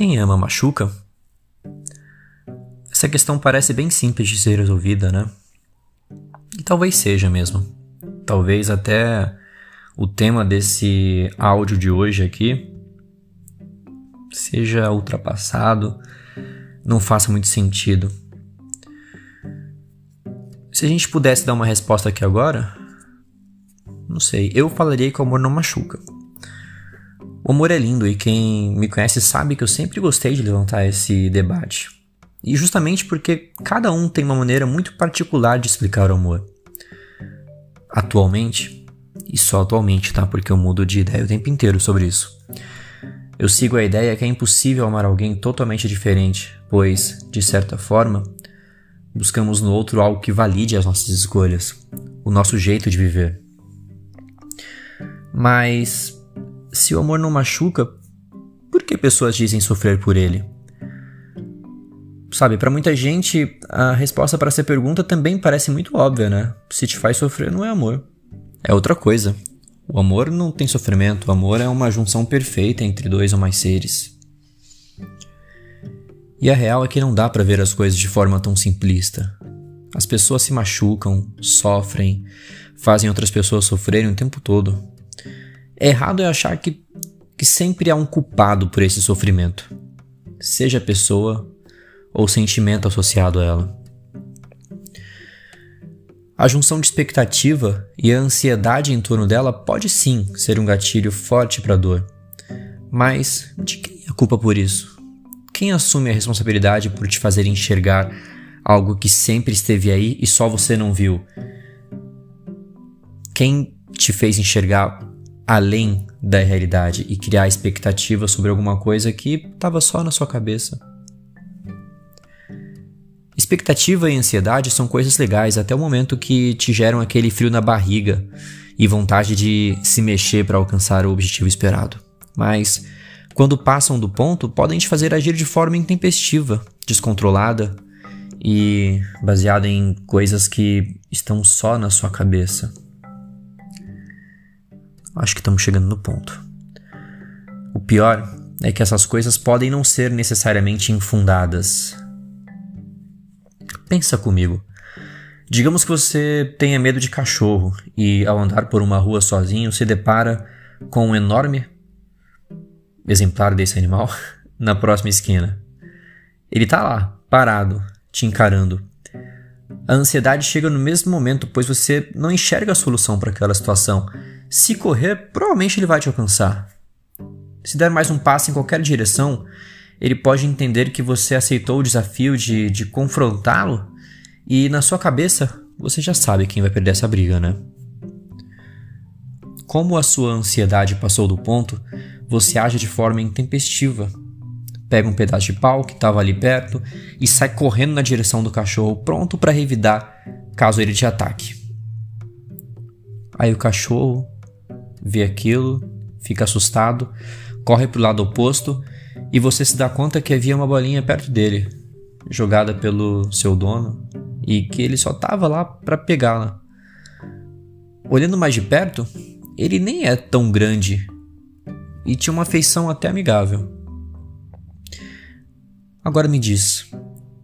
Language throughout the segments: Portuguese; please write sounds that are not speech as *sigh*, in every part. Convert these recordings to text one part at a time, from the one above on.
Quem ama machuca? Essa questão parece bem simples de ser resolvida, né? E talvez seja mesmo. Talvez até o tema desse áudio de hoje aqui seja ultrapassado, não faça muito sentido. Se a gente pudesse dar uma resposta aqui agora, não sei, eu falaria que o amor não machuca. O amor é lindo e quem me conhece sabe que eu sempre gostei de levantar esse debate. E justamente porque cada um tem uma maneira muito particular de explicar o amor. Atualmente, e só atualmente, tá? Porque eu mudo de ideia o tempo inteiro sobre isso. Eu sigo a ideia que é impossível amar alguém totalmente diferente, pois, de certa forma, buscamos no outro algo que valide as nossas escolhas, o nosso jeito de viver. Mas, se o amor não machuca, por que pessoas dizem sofrer por ele? Sabe, para muita gente, a resposta para essa pergunta também parece muito óbvia, né? Se te faz sofrer, não é amor. É outra coisa. O amor não tem sofrimento, o amor é uma junção perfeita entre dois ou mais seres. E a real é que não dá para ver as coisas de forma tão simplista. As pessoas se machucam, sofrem, fazem outras pessoas sofrerem o tempo todo. Errado é achar que, que sempre há um culpado por esse sofrimento, seja a pessoa ou sentimento associado a ela. A junção de expectativa e a ansiedade em torno dela pode sim ser um gatilho forte para a dor. Mas de quem é a culpa por isso? Quem assume a responsabilidade por te fazer enxergar algo que sempre esteve aí e só você não viu? Quem te fez enxergar além da realidade e criar expectativa sobre alguma coisa que estava só na sua cabeça? Expectativa e ansiedade são coisas legais até o momento que te geram aquele frio na barriga e vontade de se mexer para alcançar o objetivo esperado. Mas, quando passam do ponto, podem te fazer agir de forma intempestiva, descontrolada e baseada em coisas que estão só na sua cabeça. Acho que estamos chegando no ponto. O pior é que essas coisas podem não ser necessariamente infundadas, Pensa comigo. Digamos que você tenha medo de cachorro e, ao andar por uma rua sozinho, se depara com um enorme exemplar desse animal *laughs* na próxima esquina. Ele está lá, parado, te encarando. A ansiedade chega no mesmo momento, pois você não enxerga a solução para aquela situação. Se correr, provavelmente ele vai te alcançar. Se der mais um passo em qualquer direção, ele pode entender que você aceitou o desafio de, de confrontá-lo e na sua cabeça você já sabe quem vai perder essa briga, né? Como a sua ansiedade passou do ponto, você age de forma intempestiva. Pega um pedaço de pau que estava ali perto e sai correndo na direção do cachorro, pronto para revidar caso ele te ataque. Aí o cachorro vê aquilo, fica assustado, corre para o lado oposto e você se dá conta que havia uma bolinha perto dele, jogada pelo seu dono, e que ele só estava lá para pegá-la. Olhando mais de perto, ele nem é tão grande e tinha uma feição até amigável. Agora me diz,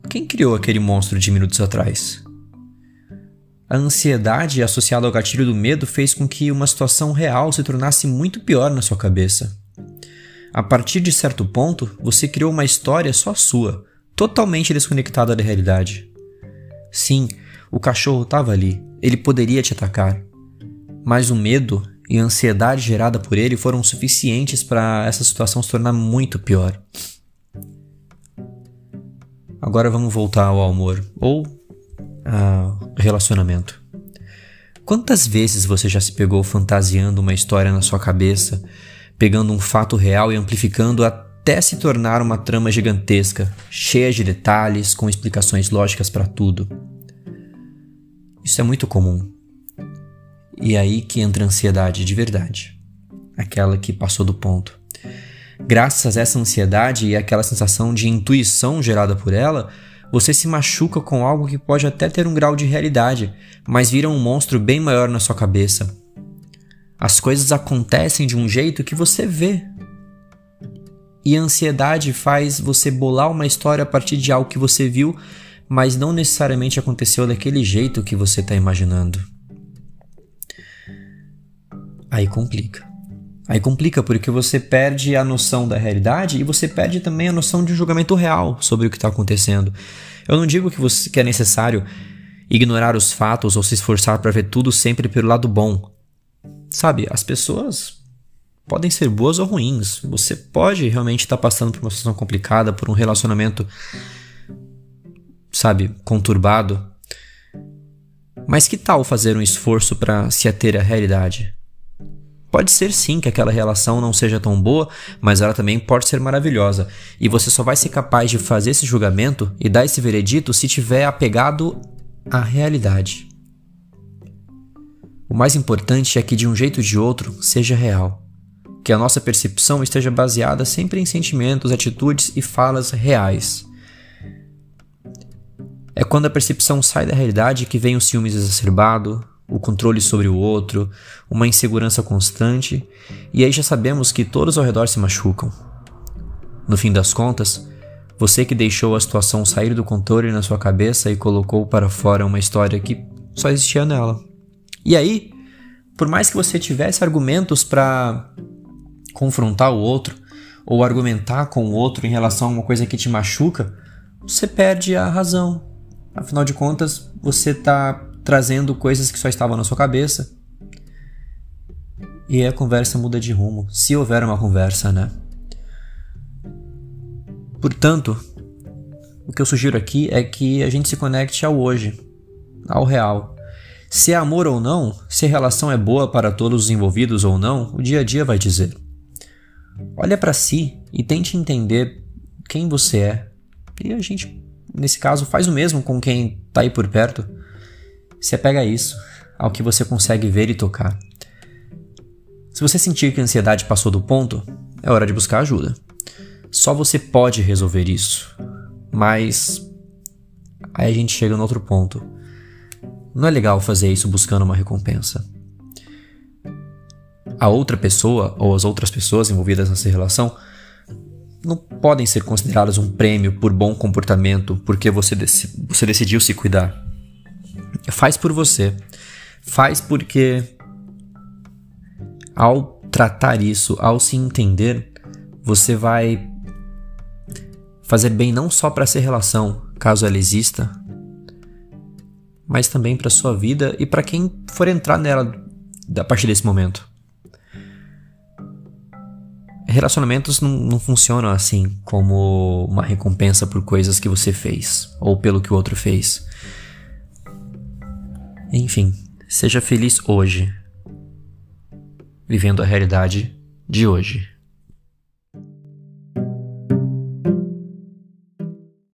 quem criou aquele monstro de minutos atrás? A ansiedade associada ao gatilho do medo fez com que uma situação real se tornasse muito pior na sua cabeça. A partir de certo ponto, você criou uma história só sua, totalmente desconectada da realidade. Sim, o cachorro estava ali, ele poderia te atacar. Mas o medo e a ansiedade gerada por ele foram suficientes para essa situação se tornar muito pior. Agora vamos voltar ao amor ou relacionamento. Quantas vezes você já se pegou fantasiando uma história na sua cabeça pegando um fato real e amplificando até se tornar uma trama gigantesca, cheia de detalhes, com explicações lógicas para tudo. Isso é muito comum. E é aí que entra a ansiedade de verdade, aquela que passou do ponto. Graças a essa ansiedade e aquela sensação de intuição gerada por ela, você se machuca com algo que pode até ter um grau de realidade, mas vira um monstro bem maior na sua cabeça, as coisas acontecem de um jeito que você vê. E a ansiedade faz você bolar uma história a partir de algo que você viu, mas não necessariamente aconteceu daquele jeito que você está imaginando. Aí complica. Aí complica porque você perde a noção da realidade e você perde também a noção de um julgamento real sobre o que está acontecendo. Eu não digo que, você, que é necessário ignorar os fatos ou se esforçar para ver tudo sempre pelo lado bom. Sabe, as pessoas podem ser boas ou ruins. Você pode realmente estar tá passando por uma situação complicada, por um relacionamento, sabe, conturbado. Mas que tal fazer um esforço para se ater à realidade? Pode ser sim que aquela relação não seja tão boa, mas ela também pode ser maravilhosa. E você só vai ser capaz de fazer esse julgamento e dar esse veredito se tiver apegado à realidade. O mais importante é que de um jeito ou de outro seja real que a nossa percepção esteja baseada sempre em sentimentos, atitudes e falas reais. É quando a percepção sai da realidade que vem o ciúmes exacerbado, o controle sobre o outro, uma insegurança constante, e aí já sabemos que todos ao redor se machucam. No fim das contas, você que deixou a situação sair do controle na sua cabeça e colocou para fora uma história que só existia nela. E aí, por mais que você tivesse argumentos para confrontar o outro ou argumentar com o outro em relação a uma coisa que te machuca, você perde a razão. Afinal de contas, você está trazendo coisas que só estavam na sua cabeça e a conversa muda de rumo, se houver uma conversa, né? Portanto, o que eu sugiro aqui é que a gente se conecte ao hoje, ao real. Se é amor ou não, se a relação é boa para todos os envolvidos ou não, o dia a dia vai dizer. Olha para si e tente entender quem você é. E a gente, nesse caso, faz o mesmo com quem está aí por perto. Se apega a isso, ao que você consegue ver e tocar. Se você sentir que a ansiedade passou do ponto, é hora de buscar ajuda. Só você pode resolver isso. Mas aí a gente chega no outro ponto. Não é legal fazer isso buscando uma recompensa a outra pessoa ou as outras pessoas envolvidas nessa relação não podem ser consideradas um prêmio por bom comportamento porque você, dec você decidiu se cuidar. Faz por você. Faz porque ao tratar isso, ao se entender, você vai fazer bem não só para essa relação, caso ela exista, mas também para sua vida e para quem for entrar nela a partir desse momento relacionamentos não, não funcionam assim como uma recompensa por coisas que você fez ou pelo que o outro fez. Enfim, seja feliz hoje, vivendo a realidade de hoje.